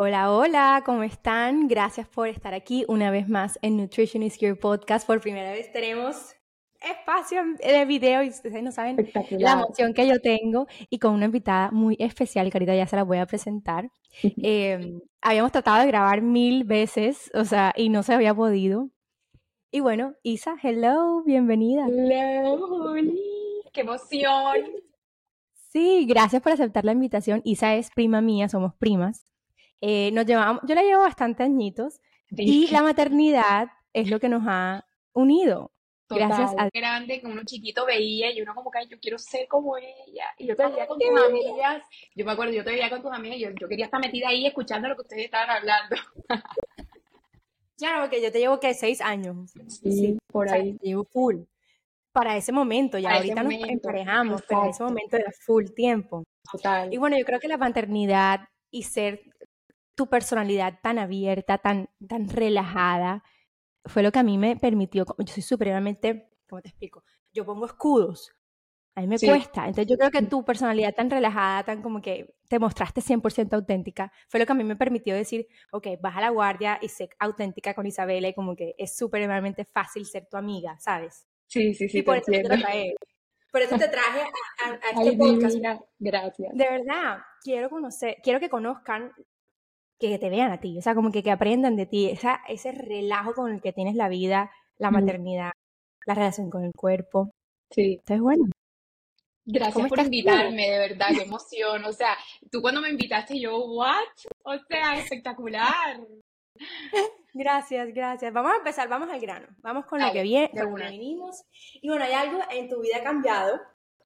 Hola, hola, ¿cómo están? Gracias por estar aquí una vez más en Nutrition is Your Podcast. Por primera vez tenemos espacio de video y ustedes no saben la emoción que yo tengo y con una invitada muy especial que ahorita ya se la voy a presentar. Em, habíamos tratado de grabar mil veces, o sea, y no se había podido. Y bueno, Isa, hello, bienvenida. Hello, qué emoción. Sí, gracias por aceptar la invitación. Isa es prima mía, somos primas. Eh, nos llevamos, yo la llevo bastante añitos y la maternidad es lo que nos ha unido. Gracias a grande que uno chiquito veía y uno como que yo quiero ser como ella. Y yo te veía con tus amigas, yo me acuerdo, yo te veía con tus amigas y yo, yo quería estar metida ahí escuchando lo que ustedes estaban hablando. Claro, porque yo te llevo que seis años. Sí, por ahí. te llevo full. Para ese momento, ya ahorita nos emparejamos, pero en ese momento era full tiempo. Total. Y bueno, yo creo que la maternidad y ser tu personalidad tan abierta, tan, tan relajada, fue lo que a mí me permitió, yo soy supremamente, ¿cómo te explico? Yo pongo escudos, a mí me cuesta, entonces yo creo que tu personalidad tan relajada, tan como que te mostraste 100% auténtica, fue lo que a mí me permitió decir, ok, baja la guardia y sé auténtica con Isabela y como que es supremamente fácil ser tu amiga, ¿sabes? Sí, sí, sí. Y por eso te traje, por eso te traje a, este podcast. Gracias. De verdad, quiero conocer, quiero que conozcan que te vean a ti, o sea, como que, que aprendan de ti, esa, ese relajo con el que tienes la vida, la maternidad, la relación con el cuerpo. Sí. Entonces, bueno. Gracias por invitarme, de verdad, qué emoción. O sea, tú cuando me invitaste, yo, ¿what? O sea, espectacular. Gracias, gracias. Vamos a empezar, vamos al grano. Vamos con lo que viene, con lo que vinimos. Y bueno, hay algo en tu vida cambiado,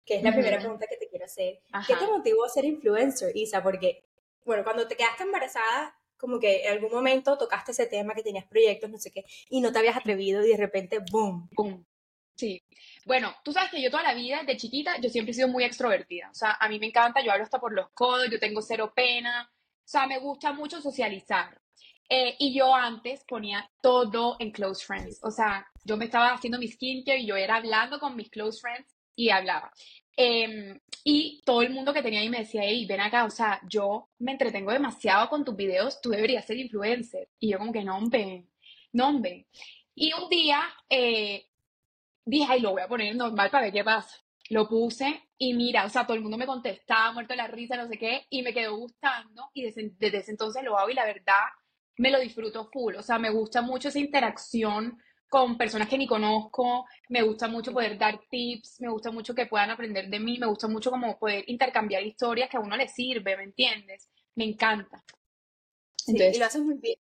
que es la primera pregunta que te quiero hacer. ¿Qué te motivó a ser influencer, Isa? Porque bueno, cuando te quedaste embarazada, como que en algún momento tocaste ese tema, que tenías proyectos, no sé qué, y no te habías atrevido y de repente, ¡boom! ¡Boom! Sí. Bueno, tú sabes que yo toda la vida, de chiquita, yo siempre he sido muy extrovertida. O sea, a mí me encanta, yo hablo hasta por los codos, yo tengo cero pena. O sea, me gusta mucho socializar. Eh, y yo antes ponía todo en close friends. O sea, yo me estaba haciendo mi skincare y yo era hablando con mis close friends y hablaba. Em, y todo el mundo que tenía ahí me decía, hey, ven acá, o sea, yo me entretengo demasiado con tus videos, tú deberías ser influencer. Y yo como que, no, hombre, no, hombre. Y un día eh, dije, ay, lo voy a poner normal para ver qué pasa. Lo puse y mira, o sea, todo el mundo me contestaba, muerto de la risa, no sé qué, y me quedó gustando y desde, desde ese entonces lo hago y la verdad me lo disfruto full. O sea, me gusta mucho esa interacción con personas que ni conozco, me gusta mucho poder dar tips, me gusta mucho que puedan aprender de mí, me gusta mucho como poder intercambiar historias que a uno le sirve, ¿me entiendes? Me encanta. Sí, y lo haces muy bien.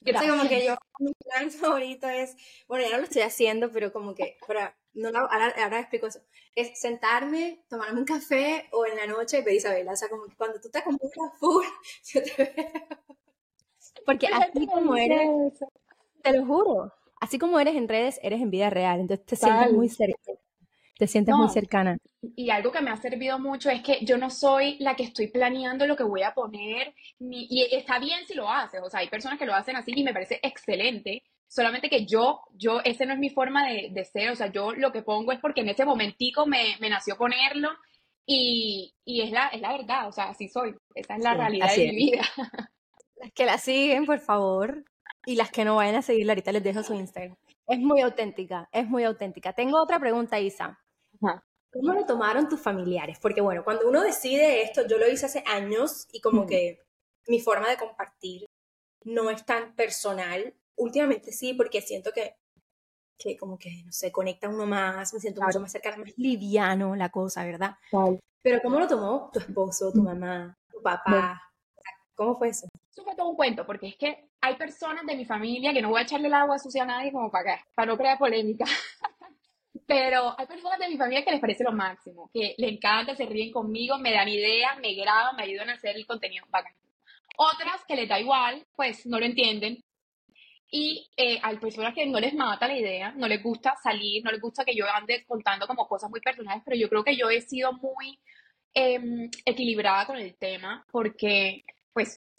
Gracias. como que yo, mi plan favorito es, bueno, ya no lo estoy haciendo, pero como que, para, no, ahora, ahora explico eso, es sentarme, tomarme un café o en la noche ver Isabela, o sea, como que cuando tú estás con mucha full, yo te veo. Porque así como eres, te lo juro, así como eres en redes, eres en vida real, entonces te sientes muy cercana. Te sientes muy cercana. Y algo que me ha servido mucho es que yo no soy la que estoy planeando lo que voy a poner, y está bien si lo haces, o sea, hay personas que lo hacen así y me parece excelente, solamente que yo, yo, ese no es mi forma de, ser, o sea, yo lo que pongo es porque en ese momentico me, nació ponerlo y, es, la, es la verdad, o sea, así soy, esa es la realidad de mi vida. Las que la siguen, por favor, y las que no vayan a seguirla, ahorita les dejo su Instagram. Es muy auténtica, es muy auténtica. Tengo otra pregunta, Isa. ¿Cómo lo tomaron tus familiares? Porque bueno, cuando uno decide esto, yo lo hice hace años y como que mi forma de compartir no es tan personal. Últimamente sí, porque siento que, que como que, no sé, conecta uno más, me siento mucho más cercana, más liviano la cosa, ¿verdad? Pero ¿cómo lo tomó tu esposo, tu mamá, tu papá? ¿Cómo fue eso? Eso fue todo un cuento, porque es que hay personas de mi familia que no voy a echarle el agua sucia a nadie como para acá, para no crear polémica. Pero hay personas de mi familia que les parece lo máximo, que le encanta, se ríen conmigo, me dan ideas, me graban, me ayudan a hacer el contenido bacán. Otras que les da igual, pues no lo entienden. Y eh, hay personas que no les mata la idea, no les gusta salir, no les gusta que yo ande contando como cosas muy personales, pero yo creo que yo he sido muy em, equilibrada con el tema porque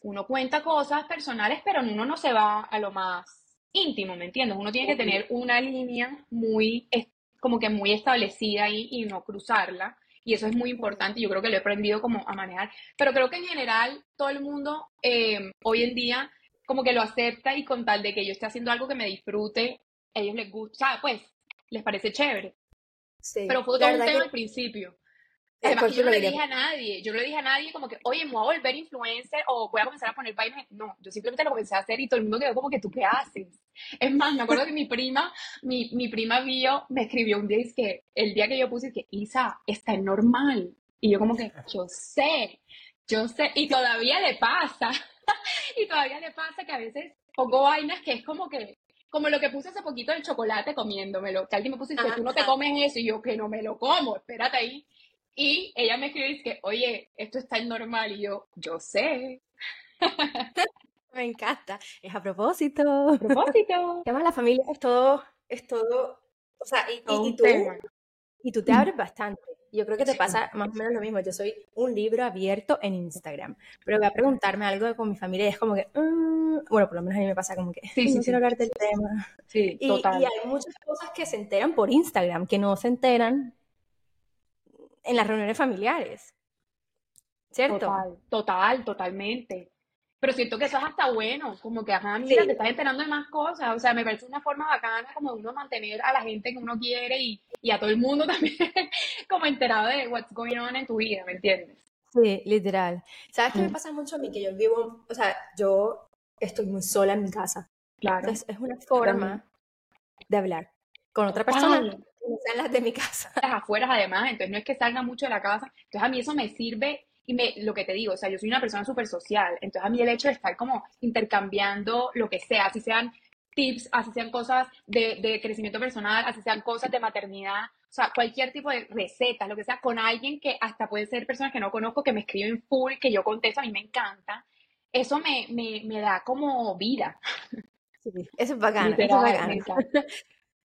uno cuenta cosas personales, pero uno no se va a lo más íntimo, ¿me entiendes? Uno tiene que tener una línea muy, como que muy establecida y no cruzarla. y eso es muy importante. Yo creo que lo he aprendido como a manejar, pero creo que en general todo el mundo eh, hoy en día como que lo acepta y con tal de que yo esté haciendo algo que me disfrute, a ellos les gusta, pues les parece chévere. Sí, pero fue todo un tema al principio. Además, yo no le dije a nadie, yo no le dije a nadie como que, oye, me voy a volver influencer o voy a comenzar a poner vainas. No, yo simplemente lo comencé a hacer y todo el mundo quedó como que, ¿tú qué haces? Es más, me acuerdo que mi prima, mi, mi prima vio, me escribió un día y es que el día que yo puse que, Isa, está normal. Y yo como que, yo sé, yo sé, y todavía le pasa, y todavía le pasa que a veces pongo vainas que es como que, como lo que puse hace poquito del chocolate comiéndomelo, que alguien me puso y dice, tú no te comes eso, y yo que no me lo como, espérate ahí. Y ella me escribe y dice, oye, esto está normal, y yo, yo sé. me encanta, es a propósito. A propósito. Además la familia es todo, es todo, o sea, y, y, tú, y tú te abres bastante. Yo creo que te pasa más o menos lo mismo. Yo soy un libro abierto en Instagram, pero voy a preguntarme algo con mi familia y es como que, mm", bueno, por lo menos a mí me pasa como que, sí, no quiero hablar del tema. Sí, y, total. Y hay muchas cosas que se enteran por Instagram, que no se enteran en las reuniones familiares. ¿Cierto? Total, total, totalmente. Pero siento que eso es hasta bueno, como que, ajá, mira, te estás enterando de más cosas. O sea, me parece una forma bacana como uno mantener a la gente que uno quiere y, y a todo el mundo también como enterado de what's going on en tu vida, ¿me entiendes? Sí, literal. ¿Sabes qué me mm. pasa mucho a mí? Que yo vivo, o sea, yo estoy muy sola en mi casa. Claro. Entonces, es una forma de hablar con otra persona no sean las de mi casa. Las afueras, además, entonces no es que salga mucho de la casa. Entonces, a mí eso me sirve y me, lo que te digo, o sea, yo soy una persona súper social, entonces a mí el hecho de estar como intercambiando lo que sea, así sean tips, así sean cosas de, de crecimiento personal, así sean cosas de maternidad, o sea, cualquier tipo de recetas, lo que sea, con alguien que hasta puede ser personas que no conozco, que me escriben full, que yo contesto, a mí me encanta. Eso me, me, me da como vida. Sí, eso es bacano, eso es bacano.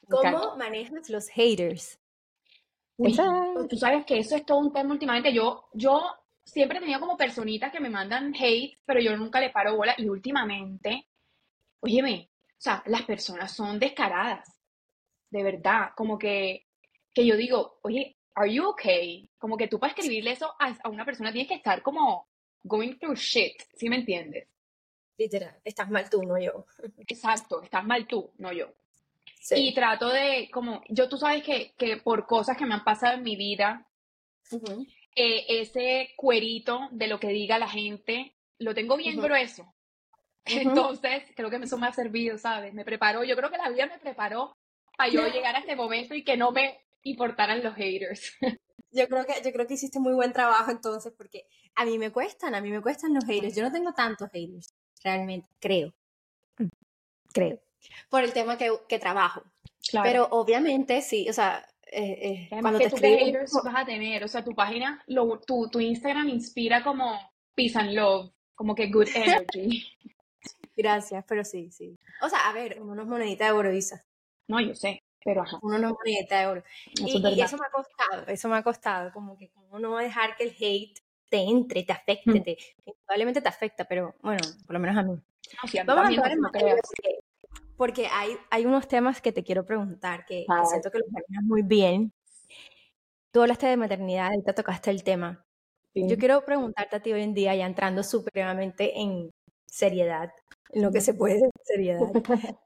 ¿Cómo manejas los haters? tú sabes que eso es todo un tema últimamente. Yo, yo siempre he tenido como personitas que me mandan hate, pero yo nunca le paro bola. Y últimamente, óyeme, o sea, las personas son descaradas. De verdad. Como que, que yo digo, oye, ¿are you okay? Como que tú para escribirle eso a, una persona tienes que estar como going through shit, ¿sí me entiendes? Literal, estás mal tú, no yo. Exacto, estás mal tú, no yo. Y trato de, como, yo tú sabes que, que por cosas que me han pasado en mi vida, eh, ese cuerito de lo que diga la gente, lo tengo bien grueso. Entonces, creo que eso me ha servido, ¿sabes? Me preparó, yo creo que la vida me preparó para yo llegar a este momento y que no me importaran los haters. Yo creo que, yo creo que hiciste muy buen trabajo entonces, porque a mí me cuestan, a mí me cuestan los haters. Yo no tengo tantos haters, realmente, creo. Creo. Por el tema que, que trabajo. Pero obviamente sí, o sea, eh, eh cuando te tú haters vas a tener, o sea, tu página, lo, tu, tu Instagram inspira como peace and love, como que good energy. Gracias, pero sí, sí. O sea, a ver, uno no es monedita de oro, Isa. No, yo sé, pero ajá. Uno no es monedita de oro. y, eso me ha costado, eso me ha costado, como que como no dejar que el hate te entre, te afecte, mm. te, probablemente te afecta, pero bueno, por lo menos a mí. No, Vamos a hablar más porque hay, hay unos temas que te quiero preguntar que, siento que los manejas muy bien. Tú hablaste de maternidad y te tocaste el tema. Yo quiero preguntarte a ti hoy en día, ya entrando supremamente en seriedad, en lo que se puede seriedad.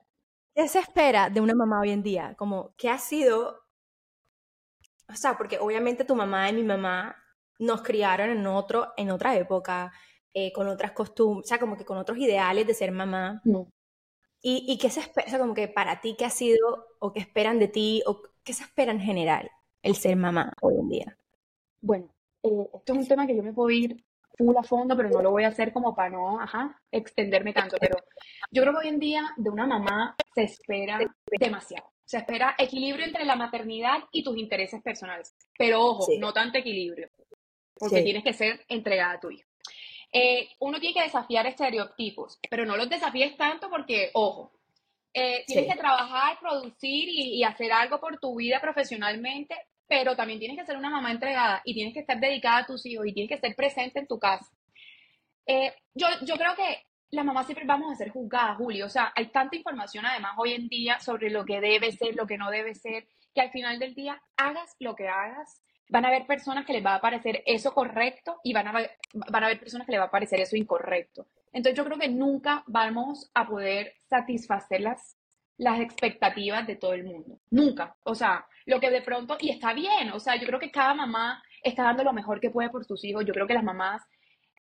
¿Qué se espera de una mamá hoy en día? Como, ¿qué ha sido? O sea, porque obviamente tu mamá y mi mamá nos criaron en, otro, en otra época, eh, con otras costumbres, o sea, como que con otros ideales de ser mamá. ¿Y, ¿Y, qué se espera, como que para ti, qué ha sido o qué esperan de ti o qué se espera en general el ser mamá hoy en día? Bueno, eh, esto es un tema que yo me puedo ir full a fondo, pero no lo voy a hacer como para no, ajá, extenderme tanto. Pero yo creo que hoy en día de una mamá se espera demasiado. Se espera equilibrio entre la maternidad y tus intereses personales. Pero ojo, no tanto equilibrio, porque tienes que ser entregada a tu hijo. Eh, uno tiene que desafiar estereotipos, pero no los desafíes tanto porque, ojo, eh, tienes que trabajar, producir y, hacer algo por tu vida profesionalmente, pero también tienes que ser una mamá entregada y tienes que estar dedicada a tus hijos y tienes que estar presente en tu casa. Eh, yo, yo creo que las mamás siempre vamos a ser juzgadas, Julio. O sea, hay tanta información además hoy en día sobre lo que debe ser, lo que no debe ser, que al final del día hagas lo que hagas, van a haber personas que les va a parecer eso correcto y van a, van a haber personas que les va a parecer eso incorrecto. Entonces yo creo que nunca vamos a poder satisfacer las, las expectativas de todo el mundo. Nunca. O sea, lo que de pronto, y está bien, o sea, yo creo que cada mamá está dando lo mejor que puede por sus hijos. Yo creo que las mamás,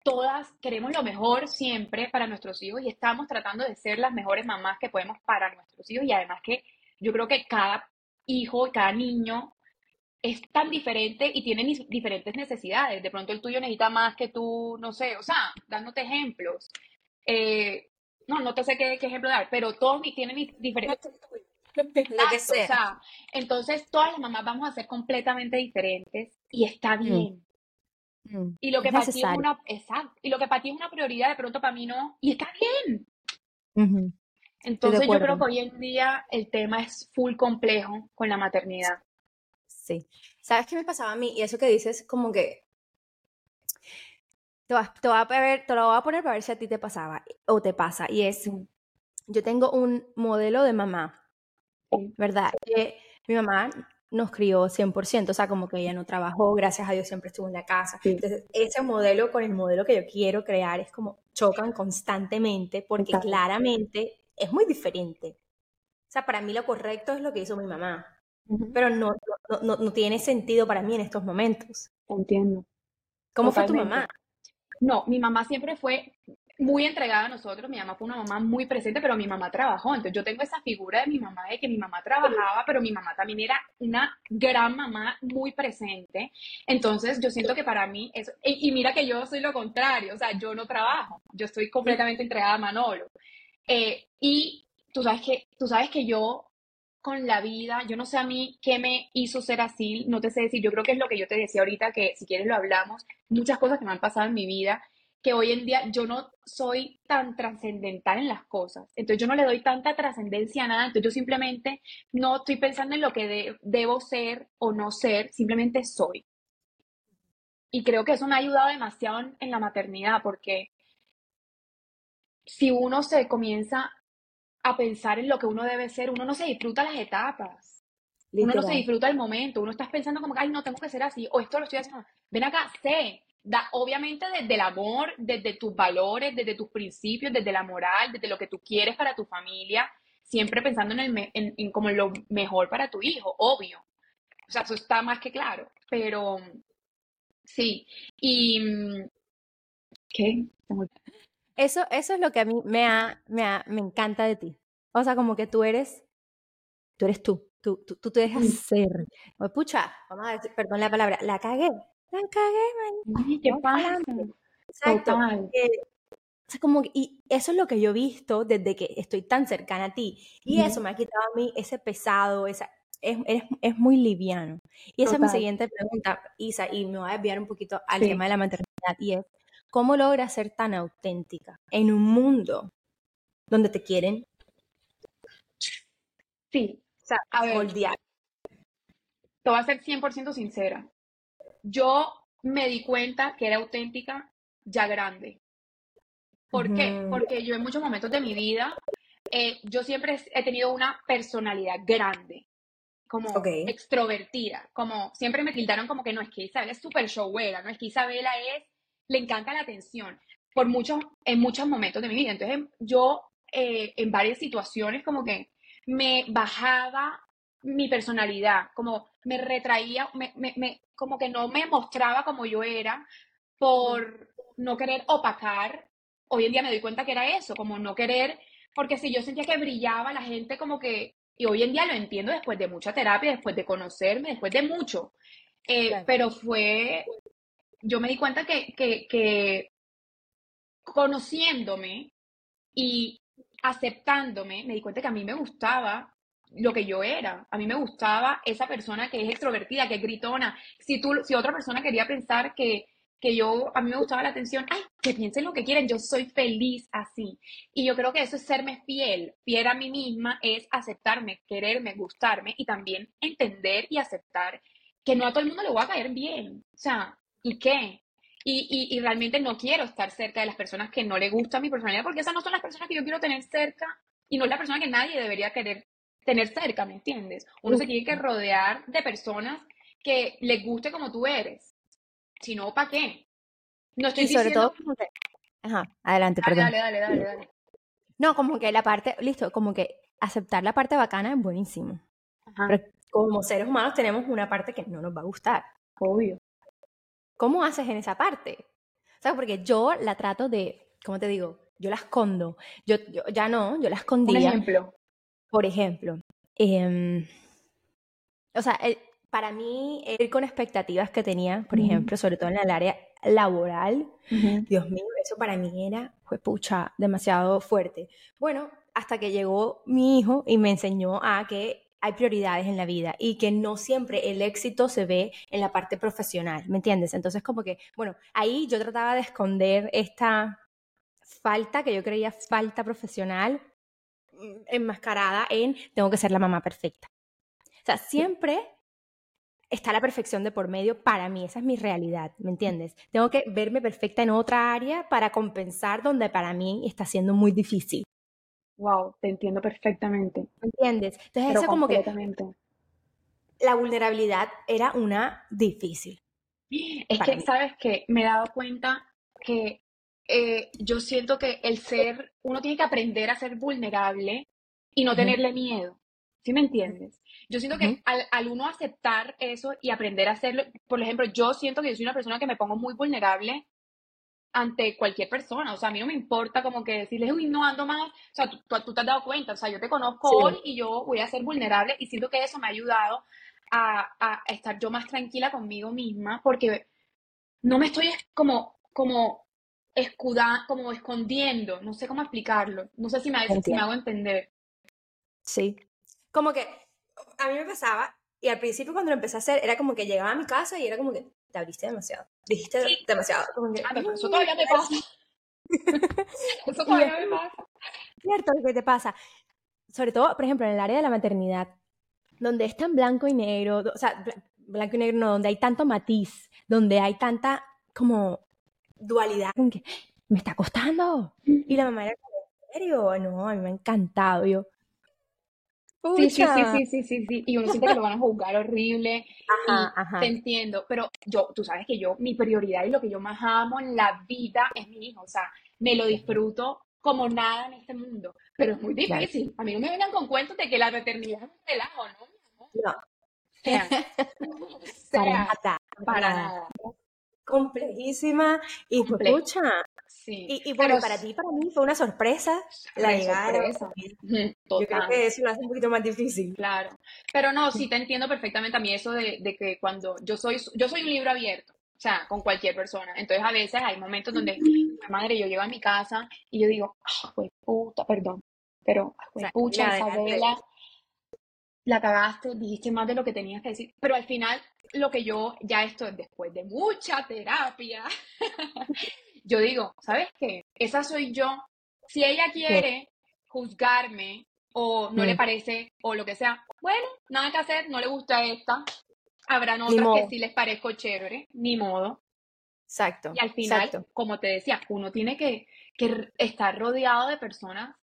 todas queremos lo mejor siempre para nuestros hijos y estamos tratando de ser las mejores mamás que podemos para nuestros hijos y además que yo creo que cada hijo, cada niño es tan diferente y tiene diferentes necesidades. De pronto el tuyo necesita más que tú, no sé, o sea, dándote ejemplos. Eh, no, no te sé qué, ejemplo dar, pero todos tienen diferentes... Lo que sea. entonces todas las mamás vamos a ser completamente diferentes y está mm. bien. Mm. Y lo que para ti es una, exacto, y lo que para ti es una prioridad, de pronto para mí no, y está bien. Entonces yo creo que hoy en día el tema es full complejo con la maternidad. Sí. ¿Sabes qué me pasaba a mí? Y eso que dices, como que. Te, vas, te, voy a ver, te lo voy a poner para ver si a ti te pasaba o te pasa. Y es. Yo tengo un modelo de mamá, ¿verdad? Que mi mamá nos crió 100%, o sea, como que ella no trabajó, gracias a Dios siempre estuvo en la casa. Entonces, ese modelo con el modelo que yo quiero crear es como chocan constantemente porque claramente es muy diferente. O sea, para mí lo correcto es lo que hizo mi mamá pero no, no, no, tiene sentido para mí en estos momentos. Entiendo. ¿Cómo fue tu mamá? No, mi mamá siempre fue muy entregada a nosotros, mi mamá fue una mamá muy presente, pero mi mamá trabajó, entonces yo tengo esa figura de mi mamá, de que mi mamá trabajaba, pero mi mamá también era una gran mamá muy presente, entonces yo siento que para mí eso, y, mira que yo soy lo contrario, o sea, yo no trabajo, yo estoy completamente entregada a Manolo, eh, y tú sabes que, tú sabes que yo con la vida. Yo no sé a mí qué me hizo ser así, no te sé decir, yo creo que es lo que yo te decía ahorita, que si quieres lo hablamos, muchas cosas que me han pasado en mi vida, que hoy en día yo no soy tan trascendental en las cosas. Entonces yo no le doy tanta trascendencia a nada, entonces yo simplemente no estoy pensando en lo que debo ser o no ser, simplemente soy. Y creo que eso me ha ayudado demasiado en la maternidad, porque si uno se comienza a pensar en lo que uno debe ser, uno no se disfruta las etapas. Uno no se disfruta el momento, uno está pensando como, ay, no, tengo que ser así, o esto lo estoy haciendo. Ven acá, sé, da, obviamente desde el amor, desde tus valores, desde tus principios, desde la moral, desde lo que tú quieres para tu familia, siempre pensando en, el, en, como lo mejor para tu hijo, obvio. O sea, eso está más que claro, pero sí. Y, ¿qué? Eso, eso es lo que a mí me, ha, me, me encanta de ti. O sea, como que tú eres, tú eres tú, tú, tú, tú te dejas ser. O, pucha, vamos a decir, perdón la palabra, la cagué, la cagué, man. ¿Qué pasa? Exacto. Eh, o sea, como, y eso es lo que yo he visto desde que estoy tan cercana a ti. Y eso me ha quitado a mí ese pesado, esa, es, es, es muy liviano. Y esa es mi siguiente pregunta, Isa, y me voy a desviar un poquito al tema de la maternidad, y es, ¿Cómo logras ser tan auténtica en un mundo donde te quieren? Sí, o sea, a ver, te voy a ser 100% sincera. Yo me di cuenta que era auténtica ya grande. ¿Por qué? Porque yo en muchos momentos de mi vida, eh, yo siempre he tenido una personalidad grande, como extrovertida, como siempre me tildaron como que no es que Isabela es súper showera, no es que Isabela es le encanta la atención por muchos, en muchos momentos de mi vida. Entonces yo eh, en varias situaciones como que me bajaba mi personalidad, como me retraía, me, me, como que no me mostraba como yo era por no querer opacar. Hoy en día me doy cuenta que era eso, como no querer, porque si yo sentía que brillaba la gente como que, y hoy en día lo entiendo después de mucha terapia, después de conocerme, después de mucho, eh, pero fue yo me di cuenta que, que, conociéndome y aceptándome, me di cuenta que a mí me gustaba lo que yo era. A mí me gustaba esa persona que es extrovertida, que es gritona. Si, tú, si otra persona quería pensar que, que yo, a mí me gustaba la atención, ay, que piensen lo que quieren, yo soy feliz así. Y yo creo que eso es serme fiel. Fiel a mí misma es aceptarme, quererme, gustarme y también entender y aceptar que no a todo el mundo le va a caer bien. O sea, ¿y qué? Y, y, realmente no quiero estar cerca de las personas que no le gusta mi personalidad, porque esas no son las personas que yo quiero tener cerca y no es la persona que nadie debería querer tener cerca, ¿me entiendes? Uno se tiene que rodear de personas que les guste como tú eres. Si no, ¿para qué? No estoy y sobre todo, Ajá, adelante, perdón. Dale, dale, dale, dale. No, como que la parte, listo, como que aceptar la parte bacana es buenísimo. Pero como seres humanos tenemos una parte que no nos va a gustar. Obvio. ¿Cómo haces en esa parte? ¿Sabes? Porque yo la trato de, ¿cómo te digo? Yo la escondo. Yo, ya no, yo la escondía. Un ejemplo. Por ejemplo, em, o sea, para mí, ir con expectativas que tenía, por ejemplo, sobre todo en el área laboral, Dios mío, eso para mí era, fue pucha, demasiado fuerte. Bueno, hasta que llegó mi hijo y me enseñó a que hay prioridades en la vida y que no siempre el éxito se ve en la parte profesional, ¿me entiendes? Entonces como que, bueno, ahí yo trataba de esconder esta falta que yo creía falta profesional mm, enmascarada en tengo que ser la mamá perfecta. O sea, siempre está la perfección de por medio para mí, esa es mi realidad, ¿me entiendes? Tengo que verme perfecta en otra área para compensar donde para mí está siendo muy difícil. Wow, te entiendo perfectamente. ¿Entiendes? Entonces eso como que la vulnerabilidad era una difícil. Es que, ¿sabes qué? Me he dado cuenta que eh, yo siento que el ser, uno tiene que aprender a ser vulnerable y no tenerle miedo. ¿Sí me entiendes? Yo siento que al, uno aceptar eso y aprender a hacerlo, por ejemplo, yo siento que yo soy una persona que me pongo muy vulnerable ante cualquier persona. O sea, a mí no me importa como que decirle, uy, no ando más. O sea, tú, te has dado cuenta. O sea, yo te conozco hoy y yo voy a ser vulnerable y siento que eso me ha ayudado a, a estar yo más tranquila conmigo misma porque no me estoy como, como escuda, como escondiendo. No sé cómo explicarlo. No sé si me, si me hago entender. Sí, como que a mí me pasaba, y al principio cuando lo empecé a hacer, era como que llegaba a mi casa y era como que te abriste demasiado. Dijiste demasiado. eso todavía te pasa. eso todavía me pasa. Cierto, que te pasa. Sobre todo, por ejemplo, en el área de la maternidad, donde es tan blanco y negro, o sea, blanco y negro no, donde hay tanto matiz, donde hay tanta como dualidad, que me está costando. Y la mamá era como, ¿en serio? No, a mí me ha encantado. Yo, Sí, sí, sí, sí, sí, sí, Y uno siente que lo van a juzgar horrible. Ajá, Te entiendo. Pero yo, tú sabes que yo, mi prioridad y lo que yo más amo en la vida es mi hijo. O sea, me lo disfruto como nada en este mundo. Pero es muy difícil. A mí no me vengan con cuentos de que la maternidad es un relajo, ¿no? No. para nada. Para nada. Complejísima y Comple escucha, y, bueno, para ti, para mí fue una sorpresa la llegada. Yo creo que eso lo hace un poquito más difícil. Claro. Pero no, sí te entiendo perfectamente a mí eso de, que cuando yo soy, yo soy un libro abierto, o sea, con cualquier persona. Entonces a veces hay momentos donde, madre, yo llego a mi casa y yo digo, ah, puta, perdón, pero, pucha, Isabela, la cagaste, dijiste más de lo que tenías que decir. Pero al final, lo que yo, ya esto después de mucha terapia, yo digo, ¿sabes qué? Esa soy yo. Si ella quiere juzgarme o no le mm. parece o lo que sea, bueno, nada que hacer, no le gusta esta. Habrán otras que sí les parezco chévere, ni modo. Exacto. Y al final, como te decía, uno tiene que, estar rodeado de personas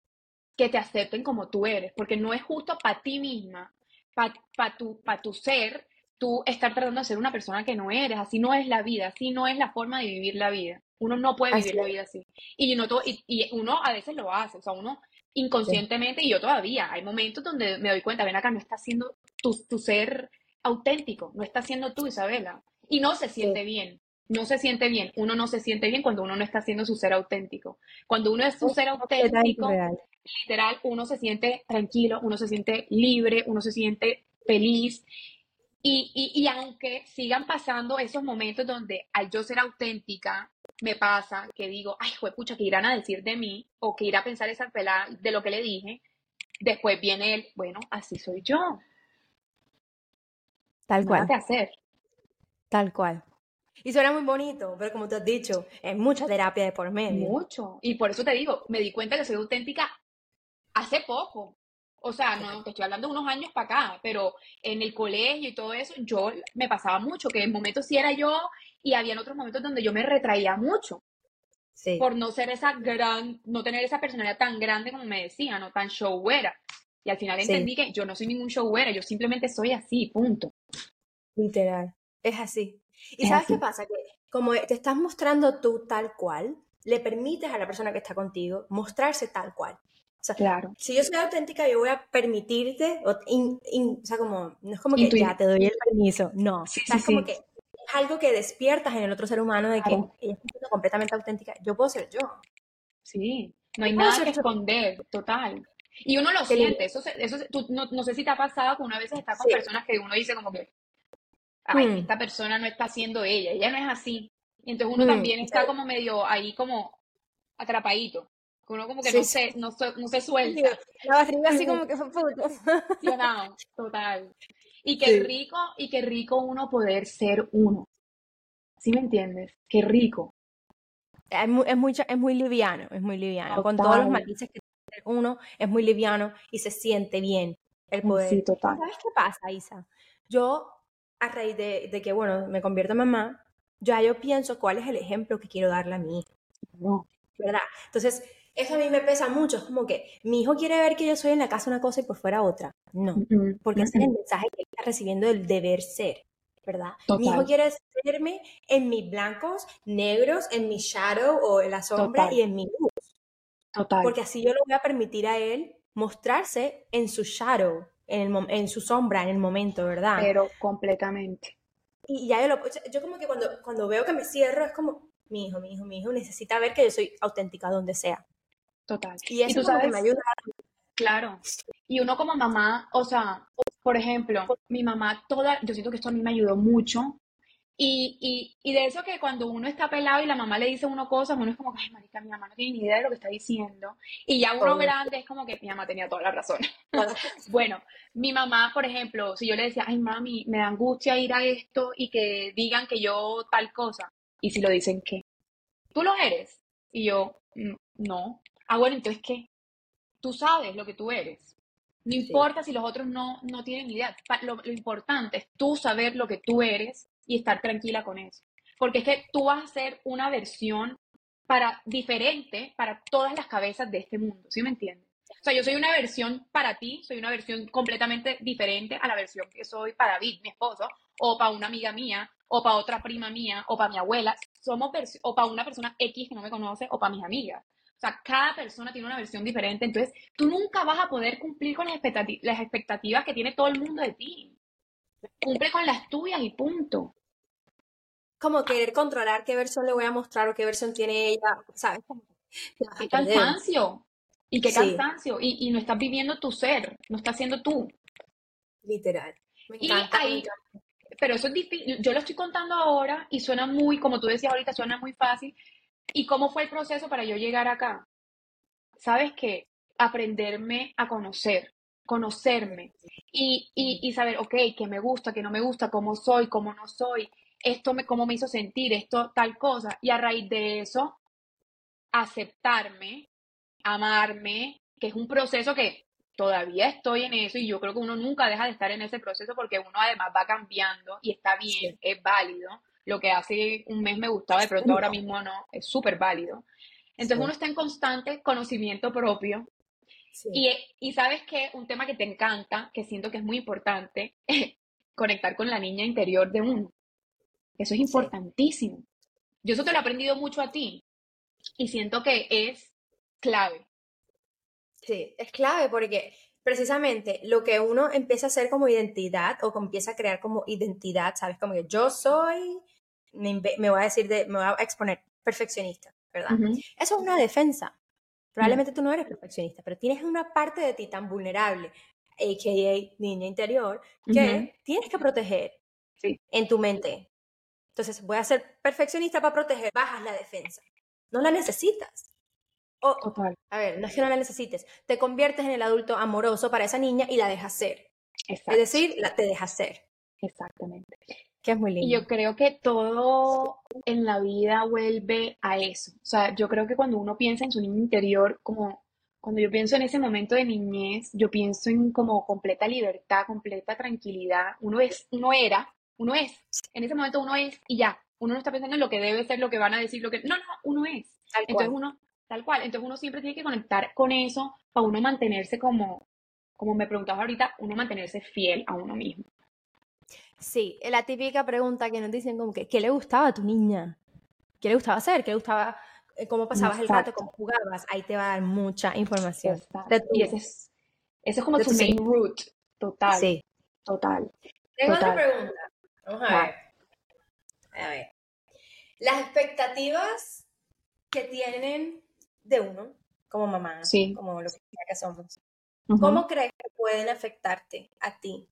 que te acepten como tú eres, porque no es justo para ti misma, para tu, tu ser, tú estar tratando de ser una persona que no eres, así no es la vida, así no es la forma de vivir la vida. Uno no puede vivir la vida así. Y, no y, uno a veces lo hace, o sea, uno inconscientemente, y yo todavía, hay momentos donde me doy cuenta, ven acá, no está siendo tu, tu ser auténtico, no está siendo tú, Isabela. Y no se siente bien, no se siente bien. Uno no se siente bien cuando uno no está siendo su ser auténtico. Cuando uno es su ser auténtico, literal, uno se siente tranquilo, uno se siente libre, uno se siente feliz. Y, y, y aunque sigan pasando esos momentos donde al yo ser auténtica, me pasa que digo, ay, pucha, que irán a decir de mí o que irá a pensar esa pelada de lo que le dije. Después viene él, bueno, así soy yo. Tal cual. que hacer. Tal cual. Y suena muy bonito, pero como te has dicho, es mucha terapia de por medio. Mucho. Y por eso te digo, me di cuenta que soy auténtica hace poco. O sea, no te estoy hablando de unos años para acá, pero en el colegio y todo eso, yo me pasaba mucho, que en momentos sí era yo y había otros momentos donde yo me retraía mucho. Sí. Por no ser esa gran, no tener esa personalidad tan grande como me decía, no tan showera. Y al final entendí que yo no soy ningún showera, yo simplemente soy así, punto. Literal. Es así. ¿Y sabes qué pasa? Que como te estás mostrando tú tal cual, le permites a la persona que está contigo mostrarse tal cual. O sea, claro. si yo soy auténtica, yo voy a permitirte, o, sea, como, no es como que ya te doy el permiso, no. es como que es algo que despiertas en el otro ser humano de que ella es completamente auténtica, yo puedo ser yo. Sí, no hay nada que esconder, total. Y uno lo siente, eso, eso tú, no, sé si te ha pasado que una vez está con personas que uno dice como que, ay, hmm. esta persona no está siendo ella, ella no es así. Y entonces uno hmm. también está como medio ahí como atrapadito. Uno como que no, Se, no, no, se suelta. La barriga así como que fue puto. no, total. Y qué rico, y qué rico uno poder ser uno. ¿Sí me entiendes? Qué rico. Es muy, es muy, es muy liviano, es muy liviano. Con todos los matices que tiene uno, es muy liviano y se siente bien el poder. Sí, total. ¿Sabes qué pasa, Isa? Yo, a raíz de, de, que, bueno, me convierto en mamá, ya yo pienso cuál es el ejemplo que quiero darle a mi hijo. No. ¿Verdad? Entonces, eso a mí me pesa mucho. Es como que mi hijo quiere ver que yo soy en la casa una cosa y por fuera otra. No, porque ese es el mensaje que está recibiendo del deber ser, ¿verdad? Mi hijo quiere verme en mis blancos, negros, en mi shadow o en la sombra y en mi luz. Total. Porque así yo lo voy a permitir a él mostrarse en su shadow, en, el, en su sombra, en el momento, ¿verdad? Pero completamente. Y ya yo lo, yo como que cuando, cuando veo que me cierro es como, mi hijo, mi hijo, mi hijo necesita ver que yo soy auténtica donde sea. Total. Y eso tú sabes, me ayuda. Claro. Y uno como mamá, o sea, por ejemplo, mi mamá toda, yo siento que esto a mí me ayudó mucho. Y, y, y de eso que cuando uno está pelado y la mamá le dice uno cosas, uno es como, ay, marica, mi mamá no tiene ni idea de lo que está diciendo. Y ya uno grande es como que mi mamá tenía toda la razón. bueno, mi mamá, por ejemplo, si yo le decía, ay, mami, me da angustia ir a esto y que digan que yo tal cosa. Y si lo dicen, ¿qué? ¿Tú lo eres? Y yo, mm, no. Ah, bueno, entonces, ¿qué? Tú sabes lo que tú eres. No importa si los otros no, no tienen idea. Lo, lo, importante es tú saber lo que tú eres y estar tranquila con eso. Porque es que tú vas a ser una versión para, diferente para todas las cabezas de este mundo. ¿Sí me entiendes? O sea, yo soy una versión para ti, soy una versión completamente diferente a la versión que soy para David, mi esposo, o para una amiga mía, o para otra prima mía, o para mi abuela. Somos o para una persona X que no me conoce, o para mis amigas. O sea, cada persona tiene una versión diferente, entonces tú nunca vas a poder cumplir con las, expectativas que tiene todo el mundo de ti. Cumple con las tuyas y punto. Como querer controlar qué versión le voy a mostrar o qué versión tiene ella, ¿sabes? Qué cansancio. Y qué cansancio. Y, no estás viviendo tu ser, no estás siendo tú. Literal. y ahí, pero eso es difícil. Yo lo estoy contando ahora y suena muy, como tú decías ahorita, suena muy fácil, ¿Y cómo fue el proceso para yo llegar acá? ¿Sabes qué? Aprenderme a conocer, conocerme y, y, saber, ok, qué me gusta, qué no me gusta, cómo soy, cómo no soy, esto me, cómo me hizo sentir, esto tal cosa. Y a raíz de eso, aceptarme, amarme, que es un proceso que todavía estoy en eso y yo creo que uno nunca deja de estar en ese proceso porque uno además va cambiando y está bien, es válido lo que hace un mes me gustaba, de pronto ahora mismo no, es súper válido. Entonces uno está en constante conocimiento propio. Y, y, sabes que un tema que te encanta, que siento que es muy importante, es conectar con la niña interior de uno. Eso es importantísimo. Yo eso te lo he aprendido mucho a ti y siento que es clave. Sí, es clave porque precisamente lo que uno empieza a hacer como identidad o empieza a crear como identidad, ¿sabes? Como que yo soy me, voy a decir, de, me voy a exponer perfeccionista, ¿verdad? Eso es una defensa. Probablemente tú no eres perfeccionista, pero tienes una parte de ti tan vulnerable, a.k.a. niña interior, que tienes que proteger en tu mente. Entonces, voy a ser perfeccionista para proteger, bajas la defensa. No la necesitas. O, Total. A ver, no es que no la necesites, te conviertes en el adulto amoroso para esa niña y la dejas ser. Es decir, la, te dejas ser. Exactamente. Que es muy lindo. Y yo creo que todo en la vida vuelve a eso. O sea, yo creo que cuando uno piensa en su niño interior, como cuando yo pienso en ese momento de niñez, yo pienso en como completa libertad, completa tranquilidad. Uno es, uno era, uno es. En ese momento uno es y ya. Uno no está pensando en lo que debe ser, lo que van a decir, lo que. No, no, uno es. Entonces uno, tal cual. Entonces uno siempre tiene que conectar con eso para uno mantenerse como, como me preguntabas ahorita, uno mantenerse fiel a uno mismo. Sí, la típica pregunta que nos dicen como que, ¿qué le gustaba a tu niña? ¿Qué le gustaba hacer? ¿Qué le gustaba? Eh, ¿Cómo pasabas el rato? ¿Cómo jugabas? Ahí te va a dar mucha información. y ese es, ese es como tu main root. Total. Sí. Total. Tengo otra pregunta. Vamos a ver. A ver. Las expectativas que tienen de uno como mamá, como lo que somos. ¿Cómo crees que pueden afectarte a ti?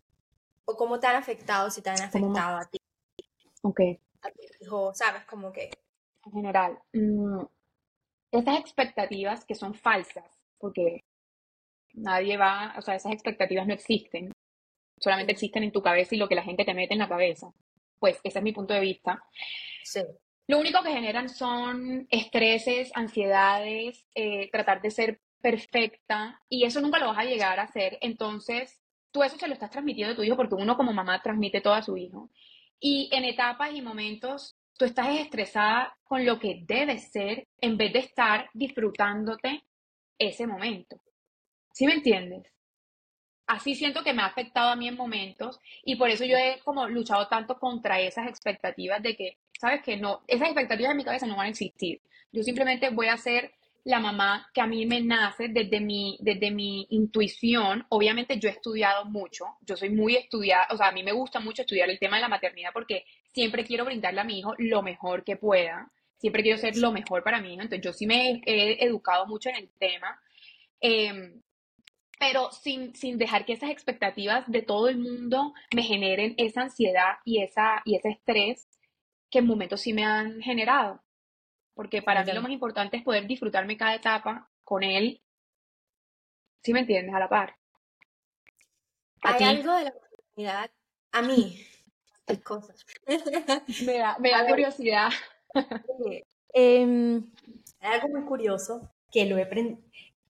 ¿O cómo te han afectado si te han afectado a ti? Ok. A tu hijo, ¿sabes? Como que... En general, mm, esas expectativas que son falsas, porque nadie va, o sea, esas expectativas no existen, solamente existen en tu cabeza y lo que la gente te mete en la cabeza. Pues ese es mi punto de vista. Sí. Lo único que generan son estreses, ansiedades, eh, tratar de ser perfecta y eso nunca lo vas a llegar a hacer. Entonces, tú eso se lo estás transmitiendo a tu hijo porque uno como mamá transmite todo a su hijo. Y en etapas y momentos, tú estás estresada con lo que debe ser en vez de estar disfrutándote ese momento. ¿Sí me entiendes? Así siento que me ha afectado a mí en momentos y por eso yo he como luchado tanto contra esas expectativas de que, sabes que no, esas expectativas en mi cabeza no van a existir. Yo simplemente voy a ser la mamá que a mí me nace desde mi, desde mi intuición. Obviamente yo he estudiado mucho, yo soy muy estudiada, o sea, a mí me gusta mucho estudiar el tema de la maternidad porque siempre quiero brindarle a mi hijo lo mejor que pueda, siempre quiero ser lo mejor para mi hijo, entonces yo sí me he, educado mucho en el tema. Em, pero sin, sin dejar que esas expectativas de todo el mundo me generen esa ansiedad y, esa, y ese estrés que en momentos sí me han generado porque para mí lo más importante es poder disfrutarme cada etapa con él, ¿sí me entiendes? A la par. Hay algo de la maternidad, a mí, hay cosas. me da, me da curiosidad. Em, hay algo muy curioso que lo he aprendido.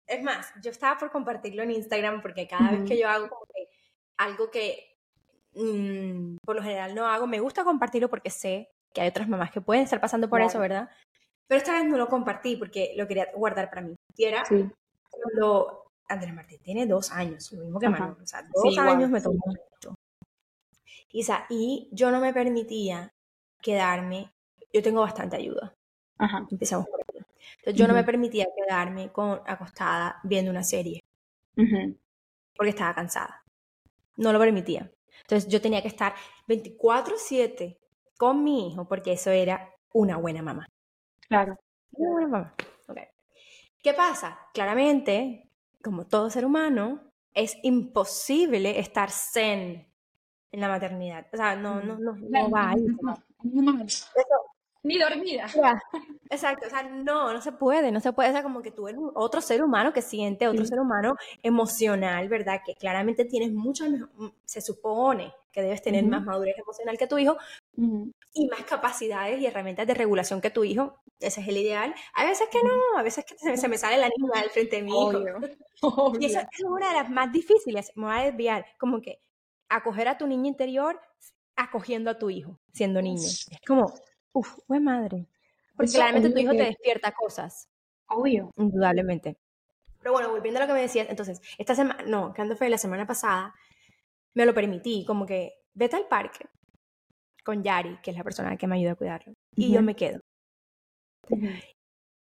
Es más, yo estaba por compartirlo en Instagram porque cada vez que yo hago algo que mm, por lo general no hago, me gusta compartirlo porque sé que hay otras mamás que pueden estar pasando por eso, ¿verdad? Pero esta vez no lo compartí porque lo quería guardar para mí. Y era cuando Andrés Martín tiene dos años, lo mismo que Manuel. O sea, dos años me tomó esto. y yo no me permitía quedarme. Yo tengo bastante ayuda. Ajá. Empezamos por ahí. Entonces, yo no me permitía quedarme con, acostada viendo una serie. Porque estaba cansada. No lo permitía. Entonces, yo tenía que estar 24-7 con mi hijo porque eso era una buena mamá. Claro. ¿Qué pasa? Claramente, como todo ser humano, es imposible estar zen en la maternidad. O sea, no, no, no, no va Ni dormida. Exacto, o sea, no, no se puede, no se puede, o sea, como que tú eres otro ser humano que siente, otro ser humano emocional, ¿verdad? Que claramente tienes mucho, se supone que debes tener más madurez emocional que tu hijo y más capacidades y herramientas de regulación que tu hijo. Ese es el ideal. A veces que no, a veces que se, me sale la niña al frente mi hijo. Y esa es una de las más difíciles, me voy a desviar, como que acoger a tu niño interior acogiendo a tu hijo siendo niño. Es como, uff, buen madre. Porque claramente tu hijo te despierta cosas. Obvio. Indudablemente. Pero bueno, volviendo a lo que me decías, entonces, esta semana, no, que fue la semana pasada, me lo permití, como que vete al parque con Yari, que es la persona que me ayuda a cuidarlo, y yo me quedo.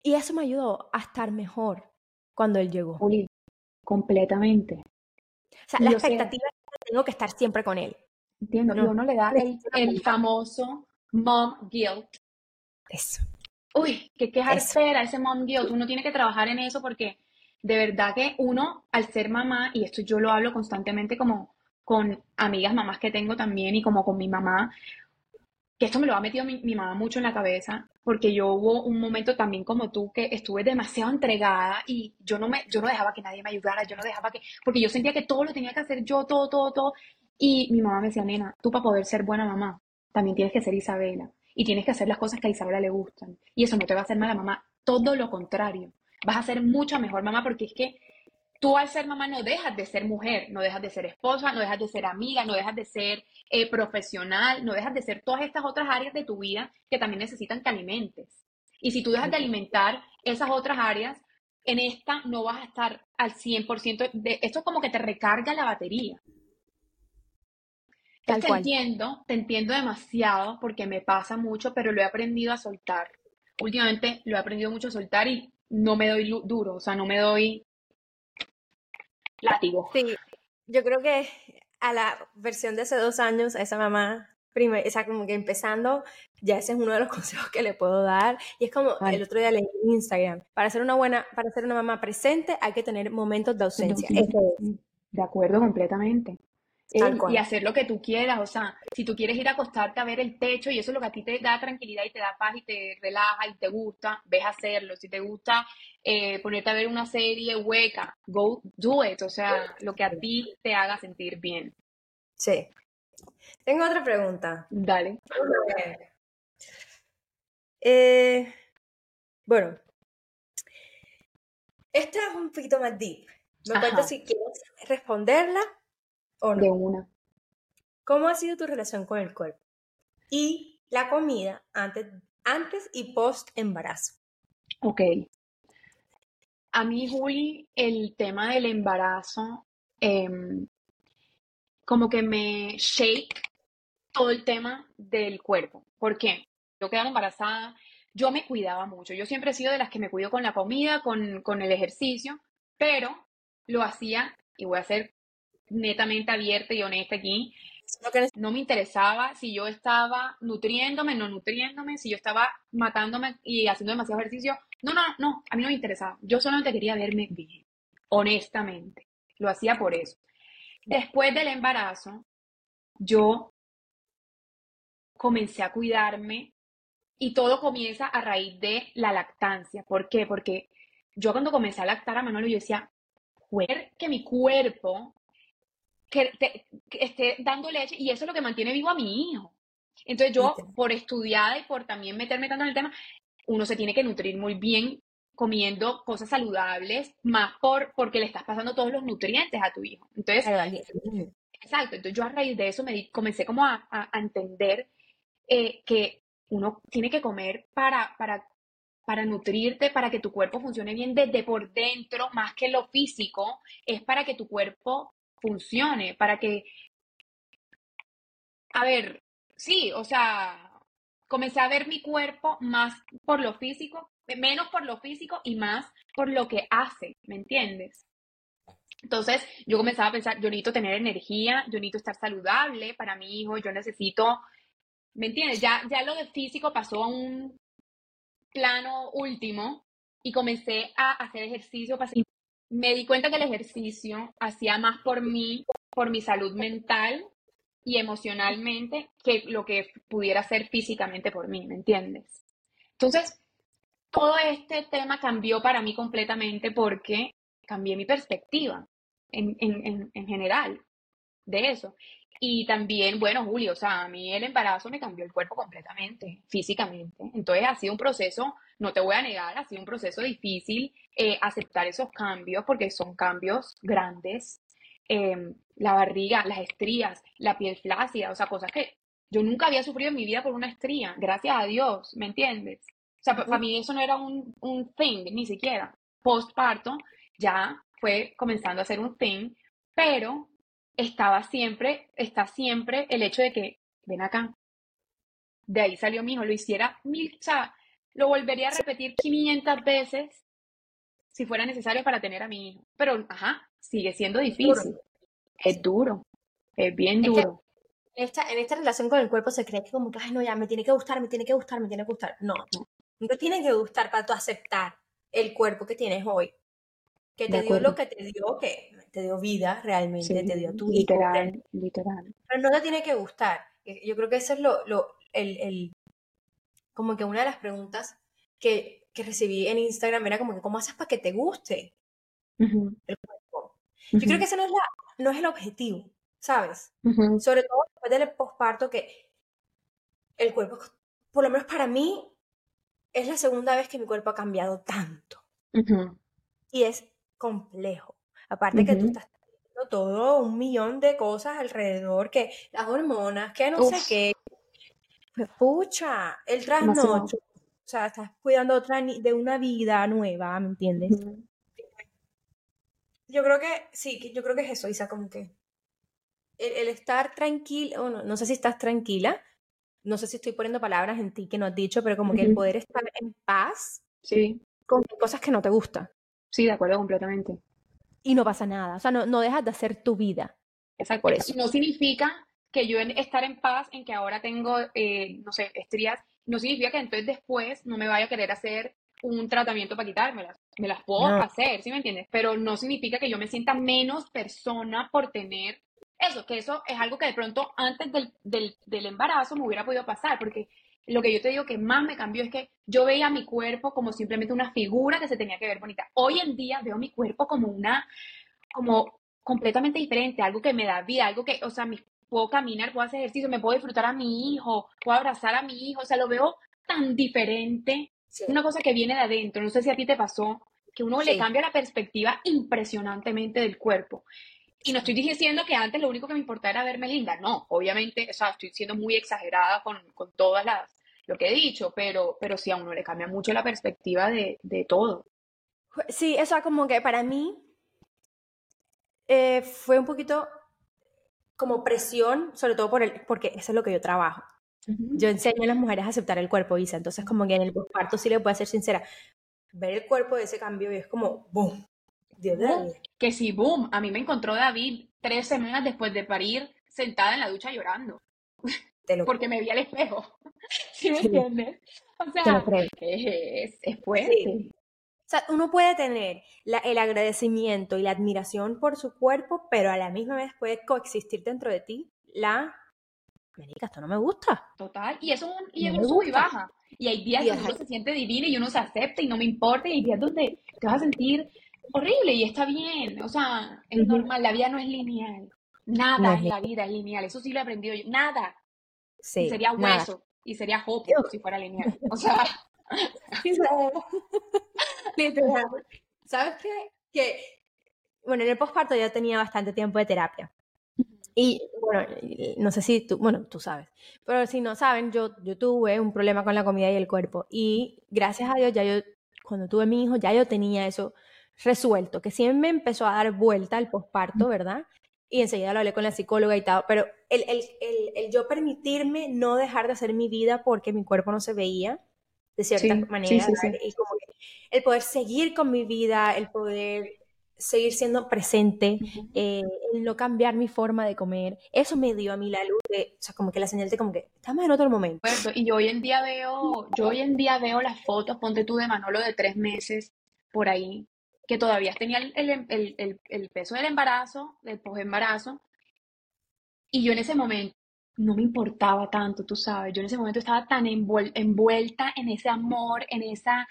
Y eso me ayudó a estar mejor cuando él llegó. completamente. O sea, la expectativa es que tengo que estar siempre con él. Entiendo, no, y uno le da el, famoso mom guilt. Eso. Uy, qué quejar espera ese mom guilt. Uno tiene que trabajar en eso porque de verdad que uno, al ser mamá, y esto yo lo hablo constantemente como con amigas mamás que tengo también y como con mi mamá, que esto me lo ha metido mi, mamá mucho en la cabeza, porque yo hubo un momento también como tú que estuve demasiado entregada y yo no me, yo no dejaba que nadie me ayudara, yo no dejaba que, porque yo sentía que todo lo tenía que hacer yo, todo, todo, todo. Y mi mamá me decía, nena, tú para poder ser buena mamá, también tienes que ser Isabela y tienes que hacer las cosas que a Isabela le gustan. Y eso no te va a hacer mala mamá, todo lo contrario. Vas a ser mucha mejor mamá porque es que tú al ser mamá no dejas de ser mujer, no dejas de ser esposa, no dejas de ser amiga, no dejas de ser eh, profesional, no dejas de ser todas estas otras áreas de tu vida que también necesitan que alimentes. Y si tú dejas de alimentar esas otras áreas, en esta no vas a estar al 100%. De, esto es como que te recarga la batería. te entiendo, te entiendo demasiado porque me pasa mucho, pero lo he aprendido a soltar. Últimamente lo he aprendido mucho a soltar y no me doy duro, o sea, no me doy látigo. Sí, yo creo que a la versión de hace dos años, a esa mamá, sea, como que empezando, ya ese es uno de los consejos que le puedo dar. Y es como el otro día leí en Instagram, para ser una buena, para ser una mamá presente hay que tener momentos de ausencia. De acuerdo completamente y hacer lo que tú quieras, o sea, si tú quieres ir a acostarte a ver el techo y eso es lo que a ti te da tranquilidad y te da paz y te relaja y te gusta, ves a hacerlo. Si te gusta eh, ponerte a ver una serie hueca, go do it, o sea, lo que a ti te haga sentir bien. Sí. Tengo otra pregunta. Dale. Eh, bueno, esta es un poquito más deep. Me cuento si quieres responderla de una. ¿Cómo ha sido tu relación con el cuerpo? Y la comida antes, antes y post embarazo. Ok. A mí, Juli, el tema del embarazo, em, como que me shake todo el tema del cuerpo. ¿Por qué? Yo quedaba embarazada, yo me cuidaba mucho. Yo siempre he sido de las que me cuido con la comida, con, con el ejercicio, pero lo hacía, y voy a ser netamente abierta y honesta aquí. No me interesaba si yo estaba nutriéndome, no nutriéndome, si yo estaba matándome y haciendo demasiado ejercicio. No, no, no, a mí no me interesaba. Yo solamente quería verme bien, honestamente. Lo hacía por eso. Después del embarazo, yo comencé a cuidarme y todo comienza a raíz de la lactancia. ¿Por qué? Porque yo cuando comencé a lactar a Manolo, yo decía, que mi cuerpo que, esté dando leche y eso es lo que mantiene vivo a mi hijo. Entonces yo, por estudiar y por también meterme tanto en el tema, uno se tiene que nutrir muy bien comiendo cosas saludables, más por porque le estás pasando todos los nutrientes a tu hijo. Entonces, exacto, entonces yo a raíz de eso me comencé como a, a, entender eh, que uno tiene que comer para, para, para nutrirte, para que tu cuerpo funcione bien desde por dentro, más que lo físico, es para que tu cuerpo funcione, para que, a ver, sí, o sea, comencé a ver mi cuerpo más por lo físico, menos por lo físico y más por lo que hace, ¿me entiendes? Entonces yo comenzaba a pensar, yo necesito tener energía, yo necesito estar saludable para mi hijo, yo necesito, ¿me entiendes? Ya, ya lo de físico pasó a un plano último y comencé a hacer ejercicio para me di cuenta que el ejercicio hacía más por mí, por mi salud mental y emocionalmente que lo que pudiera hacer físicamente por mí, ¿me entiendes? Entonces, todo este tema cambió para mí completamente porque cambié mi perspectiva en, en, en general de eso. Y también, bueno, Julio, o sea, a mí el embarazo me cambió el cuerpo completamente, físicamente. Entonces ha sido un proceso, no te voy a negar, ha sido un proceso difícil eh, aceptar esos cambios porque son cambios grandes. Em, la barriga, las estrías, la piel flácida, o sea, cosas que yo nunca había sufrido en mi vida por una estría, gracias a Dios, ¿me entiendes? O sea, para mí eso no era un, un thing, ni siquiera. Postparto ya fue comenzando a ser un thing, pero estaba siempre, está siempre el hecho de que, ven acá, de ahí salió mi hijo, lo hiciera mil, o sea, lo volvería a repetir 500 veces si fuera necesario para tener a mi hijo. Pero, ajá, sigue siendo difícil. Es duro, es bien duro. en, esta, en esta relación con el cuerpo se cree que como que, ay, no, ya, me tiene que gustar, me tiene que gustar, me tiene que gustar. No, no. Te tiene que gustar para tú aceptar el cuerpo que tienes hoy. Que te dio lo que te dio, que te dio vida realmente, te dio tu literal, literal. Pero no te tiene que gustar. Yo creo que eso es lo, lo el, el, como que una de las preguntas que, que recibí en Instagram era como que, ¿cómo haces para que te guste el cuerpo? Yo creo que ese no es, la, no es el objetivo, ¿sabes? Sobre todo después del posparto, que el cuerpo, por lo menos para mí, es la segunda vez que mi cuerpo ha cambiado tanto. Y es complejo. Aparte que tú estás teniendo todo un millón de cosas alrededor, que las hormonas, que no sé qué. Pucha, el trasnocho. O sea, estás cuidando otra de una vida nueva, ¿me entiendes? Yo creo que, sí, yo creo que es eso, Isa, como que el, estar tranquila, no, no sé si estás tranquila, no sé si estoy poniendo palabras en ti que no has dicho, pero como que el poder estar en paz sí. con cosas que no te gustan. Sí, de acuerdo completamente. Y no pasa nada, o sea, no, no dejas de hacer tu vida. Exacto. Por eso. No significa que yo estar en paz en que ahora tengo, eh, no sé, estrías, no significa que entonces después no me vaya a querer hacer un tratamiento para quitármelas. Me las puedo hacer, ¿sí me entiendes? Pero no significa que yo me sienta menos persona por tener eso, que eso es algo que de pronto antes del, del, del embarazo me hubiera podido pasar, porque lo que yo te digo que más me cambió es que yo veía mi cuerpo como simplemente una figura que se tenía que ver bonita. Hoy en día veo mi cuerpo como una, como completamente diferente, algo que me da vida, algo que, o sea, puedo caminar, puedo hacer ejercicio, me puedo disfrutar a mi hijo, puedo abrazar a mi hijo, o sea, lo veo tan diferente. Una cosa que viene de adentro, no sé si a ti te pasó, que uno le cambia la perspectiva impresionantemente del cuerpo. Y no estoy diciendo que antes lo único que me importaba era verme linda, no, obviamente, o sea, estoy siendo muy exagerada con, con todas las, lo que he dicho, pero, pero sí a uno le cambia mucho la perspectiva de, de todo. Sí, eso como que para mí eh, fue un poquito como presión, sobre todo por el, porque eso es lo que yo trabajo. Yo enseño a las mujeres a aceptar el cuerpo, Isa, entonces como que en el posparto sí le puedo ser sincera, ver el cuerpo de ese cambio y es como, boom, Dios mío. Que sí, boom, a mí me encontró David tres semanas después de parir sentada en la ducha llorando. Porque me vi al espejo. ¿Sí me entiendes? O sea, es, es fuerte. O sea, uno puede tener el agradecimiento y la admiración por su cuerpo, pero a la misma vez puede coexistir dentro de ti la Marica, esto no me gusta. Total, y eso y es un sub y baja. Y hay días donde uno se siente divino y uno se acepta y no me importa, y hay días donde te vas a sentir horrible y está bien. O sea, es normal, la vida no es lineal. Nada en la vida es lineal, eso sí lo he aprendido yo. Nada. Sí, sería hueso y sería hopo si fuera lineal. O sea. ¿Sabes qué? Que, bueno, en el posparto ya tenía bastante tiempo de terapia. Y bueno, no sé si tú, bueno, tú sabes, pero si no saben, yo, yo tuve un problema con la comida y el cuerpo. Y gracias a Dios, ya yo, cuando tuve mi hijo, ya yo tenía eso resuelto, que siempre me empezó a dar vuelta al posparto, ¿verdad? Y enseguida lo hablé con la psicóloga y tal, pero el, el, el, el, yo permitirme no dejar de hacer mi vida porque mi cuerpo no se veía, de cierta manera, y como que el poder seguir con mi vida, el poder seguir siendo presente, eh, el no cambiar mi forma de comer, eso me dio a mí la luz de, o sea, como que la señal de como que estamos en otro momento. y yo hoy en día veo, yo hoy en día veo las fotos, ponte tú de Manolo de tres meses por ahí, que todavía tenía el, peso del embarazo, del posembarazo, y yo en ese momento no me importaba tanto, tú sabes, yo en ese momento estaba tan envuelta en ese amor, en esa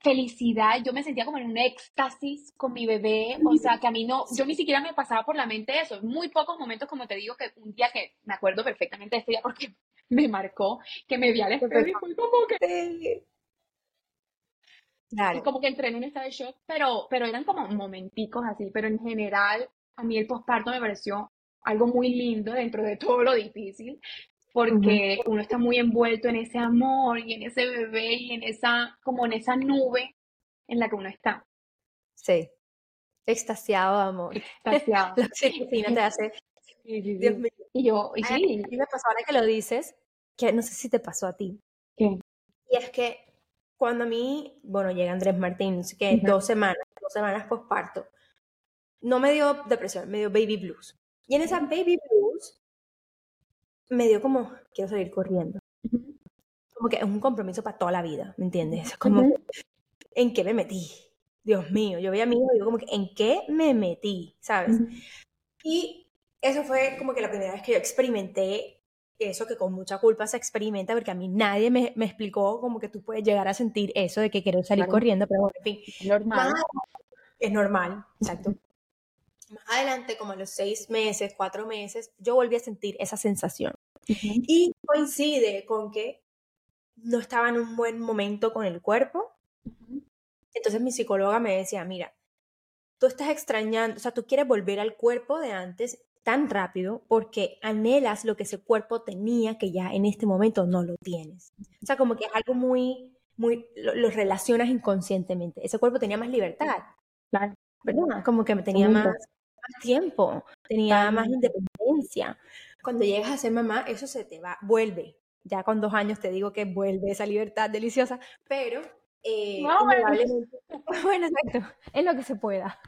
felicidad, yo me sentía como en un éxtasis con mi bebé, o sea, que a mí no, yo ni siquiera me pasaba por la mente eso, muy pocos momentos, como te digo, que un día que me acuerdo perfectamente de este día porque me marcó, que me vi al espejo y fue como que... Claro. como que entré en un estado de shock, pero, pero eran como momenticos así, pero en general a mí el posparto me pareció algo muy lindo dentro de todo lo difícil, porque uno está muy envuelto en ese amor y en ese bebé y en esa, como en esa nube en la que uno está. Sí, extasiado amor. Extasiado. sí, te hace... Dios mío. Y yo, y sí. me pasó ahora que lo dices, que no sé si te pasó a ti. ¿Qué? Y es que cuando a mí, bueno, llega Andrés Martín, que dos semanas, dos semanas posparto, no me dio depresión, me dio baby blues. Y en esa baby blues me dio como, quiero salir corriendo. Como que es un compromiso para toda la vida, ¿me entiendes? Como, ¿en qué me metí? Dios mío, yo veía a mi hijo y digo como que, ¿en qué me metí? ¿Sabes? Y eso fue como que la primera vez que yo experimenté eso que con mucha culpa se experimenta, porque a mí nadie me, me explicó como que tú puedes llegar a sentir eso de que quiero salir corriendo, pero bueno, en fin. Es normal. es normal, exacto. Más adelante, como a los seis meses, cuatro meses, yo volví a sentir esa sensación. Y coincide con que no estaba en un buen momento con el cuerpo. Entonces mi psicóloga me decía, mira, tú estás extrañando, o sea, tú quieres volver al cuerpo de antes tan rápido porque anhelas lo que ese cuerpo tenía que ya en este momento no lo tienes. O sea, como que es algo muy, muy, lo, relacionas inconscientemente. Ese cuerpo tenía más libertad. Claro. ¿Verdad? Como que tenía más, tiempo, tenía más independencia. Cuando llegas a ser mamá, eso se te va, vuelve. Ya con dos años te digo que vuelve esa libertad deliciosa, pero eh, bueno. exacto, es lo que se pueda.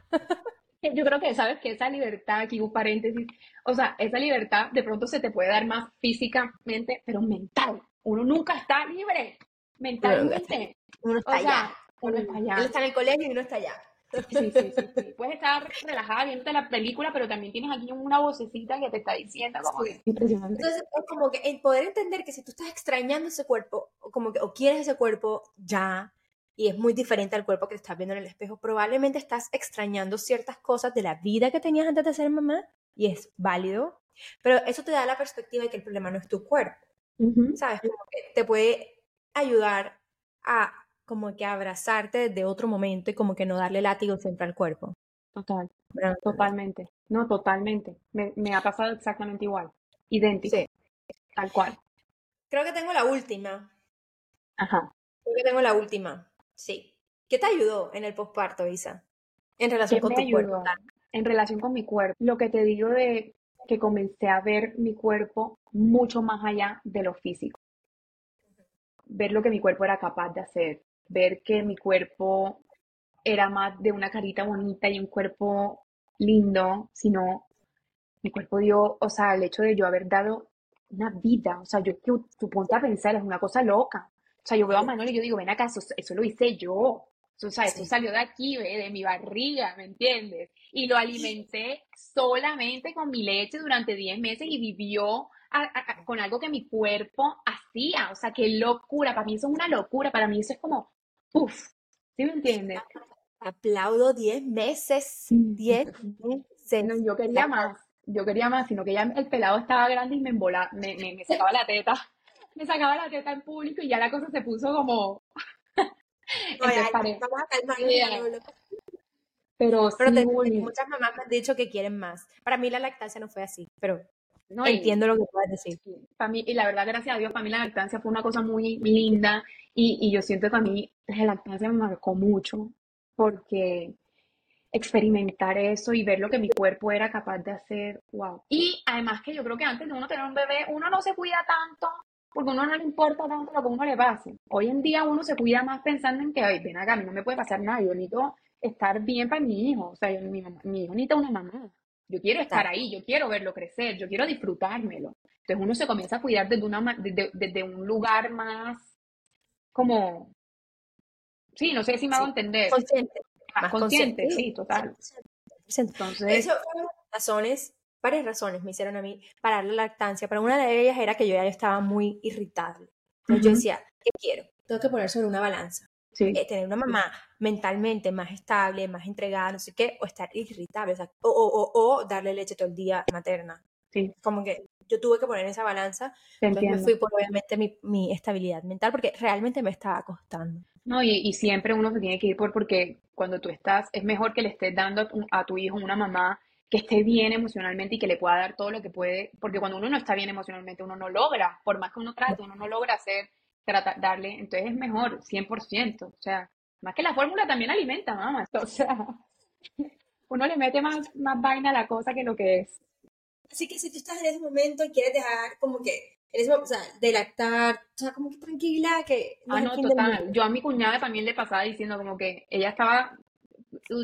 Yo creo que sabes que esa libertad, aquí un paréntesis, o sea, esa libertad de pronto se te puede dar más físicamente, pero mental. Uno nunca está libre mentalmente. Uno está allá. Uno está allá. Él está en el colegio y uno está allá. Sí, sí, sí, Puedes estar relajada viendo la película, pero también tienes aquí una vocecita que te está diciendo como impresionante. Entonces, es como que el poder entender que si tú estás extrañando ese cuerpo, o como que o quieres ese cuerpo ya, y es muy diferente al cuerpo que te estás viendo en el espejo, probablemente estás extrañando ciertas cosas de la vida que tenías antes de ser mamá, y es válido, pero eso te da la perspectiva de que el problema no es tu cuerpo, ¿sabes? Como que te puede ayudar a como que abrazarte de otro momento y como que no darle látigo siempre al cuerpo. Total, totalmente. No, totalmente. Me, ha pasado exactamente igual. Idéntico. Tal cual. Creo que tengo la última. Ajá. Creo que tengo la última. Sí. ¿Qué te ayudó en el posparto, Isa? En relación con tu cuerpo. En relación con mi cuerpo. Lo que te digo de que comencé a ver mi cuerpo mucho más allá de lo físico. Ver lo que mi cuerpo era capaz de hacer, ver que mi cuerpo era más de una carita bonita y un cuerpo lindo, sino mi cuerpo dio, o sea, el hecho de yo haber dado una vida, o sea, yo tu ponte a pensar, es una cosa loca. O sea, yo veo a Manuel y yo digo, ven acá, eso, lo hice yo. O sea, eso salió de aquí, de mi barriga, ¿me entiendes? Y lo alimenté solamente con mi leche durante 10 meses y vivió con algo que mi cuerpo hacía. O sea, qué locura. Para mí eso es una locura. Para mí eso es como, Uf, ¿sí me entiendes? Aplaudo 10 meses, 10 meses. No, yo quería más, yo quería más, sino que ya el pelado estaba grande y me embolaba, me, me, sacaba la teta, me sacaba la teta en público y ya la cosa se puso como... vamos a calmar. Pero, pero muchas mamás me han dicho que quieren más. Para mí la lactancia no fue así, pero no, entiendo lo que puedes decir. Y la verdad, gracias a Dios, para mí la lactancia fue una cosa muy linda y, y yo siento que a mí la lactancia me marcó mucho porque experimentar eso y ver lo que mi cuerpo era capaz de hacer, wow. Y además que yo creo que antes de uno tener un bebé, uno no se cuida tanto porque a uno no le importa tanto lo que a uno le pase. Hoy en día uno se cuida más pensando en que, ay, ven acá, a mí no me puede pasar nada, yo necesito estar bien para mi hijo, o sea, mi, mi hijo necesita una mamá. Yo quiero estar ahí, yo quiero verlo crecer, yo quiero disfrutármelo. Entonces uno se comienza a cuidar desde, una, desde, un lugar más como, sí, no sé si me hago entender. Consciente. Más, consciente, sí, total. Entonces, eso fueron razones, varias razones me hicieron a mí para la lactancia, pero una de ellas era que yo ya estaba muy irritable. Entonces yo decía, ¿qué quiero? Tengo que poner sobre una balanza. Eh, tener una mamá mentalmente más estable, más entregada, no sé qué, o estar irritable, o, o, o, darle leche todo el día materna. Sí. Como que yo tuve que poner esa balanza, entonces me fui por obviamente mi, mi, estabilidad mental, porque realmente me estaba costando. No, y, y, siempre uno se tiene que ir por, porque cuando tú estás, es mejor que le estés dando a tu, hijo una mamá que esté bien emocionalmente y que le pueda dar todo lo que puede, porque cuando uno no está bien emocionalmente, uno no logra, por más que uno trate, uno no logra hacer darle, entonces es mejor, 100%, o sea, más que la fórmula también alimenta, mamá, o sea, uno le mete más, más vaina a la cosa que lo que es. Así que si tú estás en ese momento y quieres dejar como que, o sea, de lactar, o sea, como que tranquila, que... ah, no, total. Yo a mi cuñada también le pasaba diciendo como que ella estaba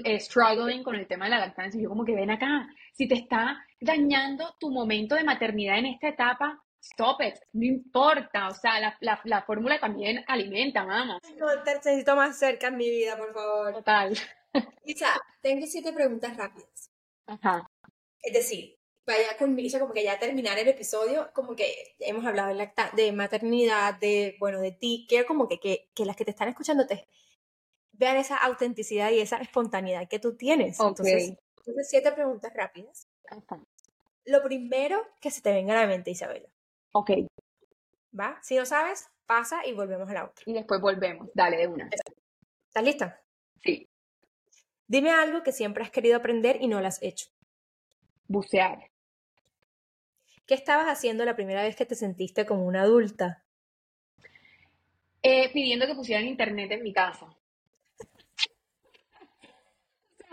eh, struggling con el tema de la lactancia. Y yo como que ven acá, si te está dañando tu momento de maternidad en esta etapa, stop it, no importa, o sea, la, la, la fórmula también alimenta, mamá. No, te necesito más cerca en mi vida, por favor. Total. Isa, tengo siete preguntas rápidas. Ajá. Es decir, vaya con Isa como que ya terminar el episodio, como que hemos hablado de, de maternidad, de, bueno, de ti, quiero como que, que, que, las que te están escuchando te vean esa autenticidad y esa espontaneidad que tú tienes. Entonces, entonces, siete preguntas rápidas. Ajá. Lo primero que se te venga a la mente, Isabela. Ok. ¿Va? Si no sabes, pasa y volvemos a la otra. Y después volvemos. Dale, de una. ¿Estás lista? Sí. Dime algo que siempre has querido aprender y no lo has hecho. Bucear. ¿Qué estabas haciendo la primera vez que te sentiste como una adulta? Eh, pidiendo que pusieran internet en mi casa.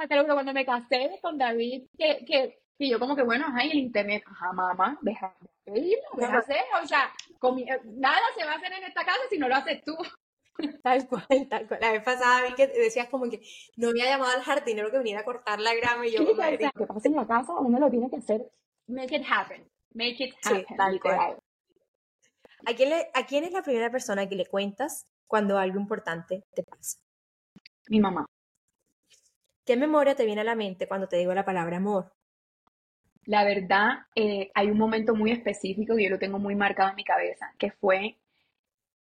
cuando me casé con David, que, Y yo como que, bueno, ajá, y el internet, ajá, mamá, deja de pedirlo, deja hacer, o sea, nada se va a hacer en esta casa si no lo haces tú. Tal cual, tal cual. La vez pasada vi que decías como que no había llamado al jardinero que viniera a cortar la grama y yo... Lo que pasa en la casa uno lo tiene que hacer, make it happen, make it happen, sí, tal cual. ¿A quién, ¿A quién es la primera persona que le cuentas cuando algo importante te pasa? Mi mamá. ¿Qué memoria te viene a la mente cuando te digo la palabra amor? La verdad, eh, hay un momento muy específico que yo lo tengo muy marcado en mi cabeza, que fue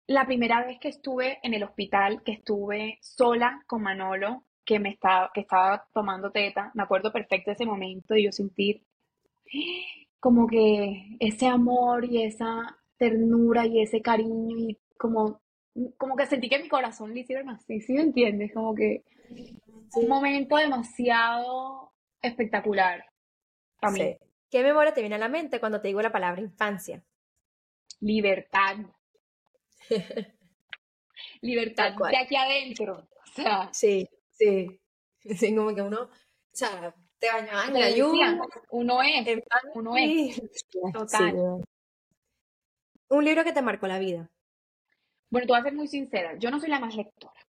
la primera vez que estuve en el hospital, que estuve sola con Manolo, que me estaba, que estaba tomando teta. Me acuerdo perfecto ese momento y yo sentir como que ese amor y esa ternura y ese cariño y como, como que sentí que mi corazón le hicieron así, ¿sí me entiendes? Como que un momento demasiado espectacular a mí. ¿Qué memoria te viene a la mente cuando te digo la palabra infancia? Libertad. Libertad de aquí adentro. O sea, sí, sí. Sí, como que uno, o sea, te bañabas en la lluvia. Uno es, uno es. Total. Un libro que te marcó la vida. Bueno, tú vas a ser muy sincera, yo no soy la más lectora.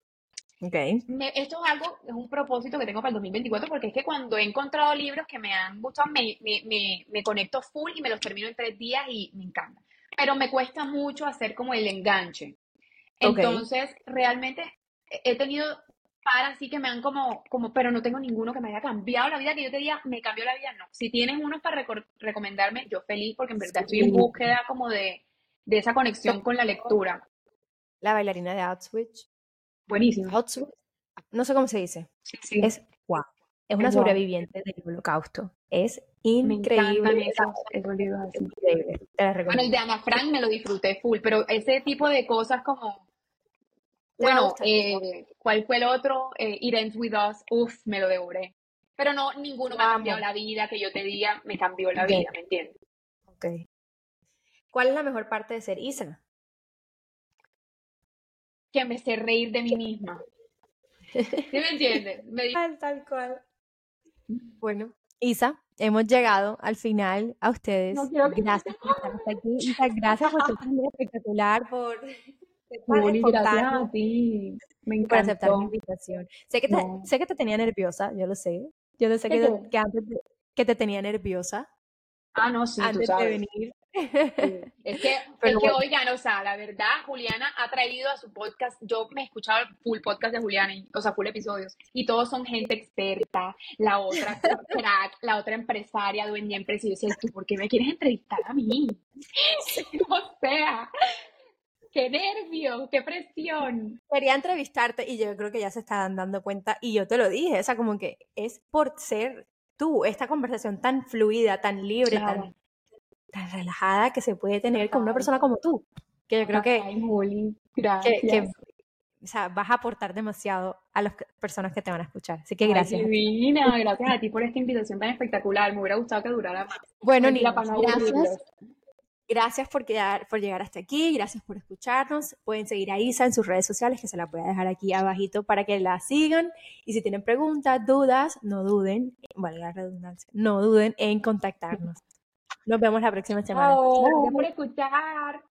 Okay. esto es algo, es un propósito que tengo para el 2024 porque es que cuando he encontrado libros que me han gustado, me, me, me, conecto full y me los termino en tres días y me encanta. Pero me cuesta mucho hacer como el enganche. Entonces, realmente he tenido para así que me han como, como, pero no tengo ninguno que me haya cambiado la vida, que yo te diga, me cambió la vida, no. Si tienes unos para recomendarme, yo feliz porque en verdad estoy en búsqueda como de, de esa conexión con la lectura. La bailarina de Outswitch. Buenísimo. No sé cómo se dice. Es wow. Es una sobreviviente del holocausto. Es increíble. increíble. bueno, el de Ana Frank me lo disfruté full, pero ese tipo de cosas como. Bueno, eh, ¿cuál fue el otro? Eh, It Ends With Us. Uf, me lo devoré. Pero no, ninguno me ha cambiado la vida, que yo te diga, me cambió la vida, ¿me entiendes? Ok. ¿Cuál es la mejor parte de ser Isa? Que me sé reír de mí misma. ¿Sí me entiendes? Tal, tal cual. Bueno, Isa, hemos llegado al final a ustedes. gracias por estar aquí. Isa, gracias por ser tan espectacular, por, gracias a ti. Me encantó. Por aceptar mi invitación. Sé que, te, sé que te tenía nerviosa, yo lo sé. Yo lo sé que, que antes que te tenía nerviosa. Ah, no, sí, antes tú sabes. de venir. Es que, es que oigan, o sea, la verdad, Juliana ha traído a su podcast, yo me he escuchado el full podcast de Juliana, o sea, full episodios, y todos son gente experta, la otra crack, la otra empresaria, dueña empresa, y yo decía, ¿tú por qué me quieres entrevistar a mí? o sea, qué nervio, qué presión. Quería entrevistarte y yo creo que ya se estaban dando cuenta, y yo te lo dije, o sea, como que es por ser tú, esta conversación tan fluida, tan libre, tan tan relajada que se puede tener con una persona como tú. Que yo creo que, gracias. o sea, vas a aportar demasiado a las personas que te van a escuchar. Así que gracias. divina, gracias a ti por esta invitación tan espectacular. Me hubiera gustado que durara más. Bueno, Nina, gracias. Gracias por, quedar, por llegar hasta aquí, gracias por escucharnos. Pueden seguir a Isa en sus redes sociales, que se la voy a dejar aquí abajito para que la sigan. Y si tienen preguntas, dudas, no duden, vale la redundancia, no duden en contactarnos. Nos vemos la próxima semana. Gracias por escuchar.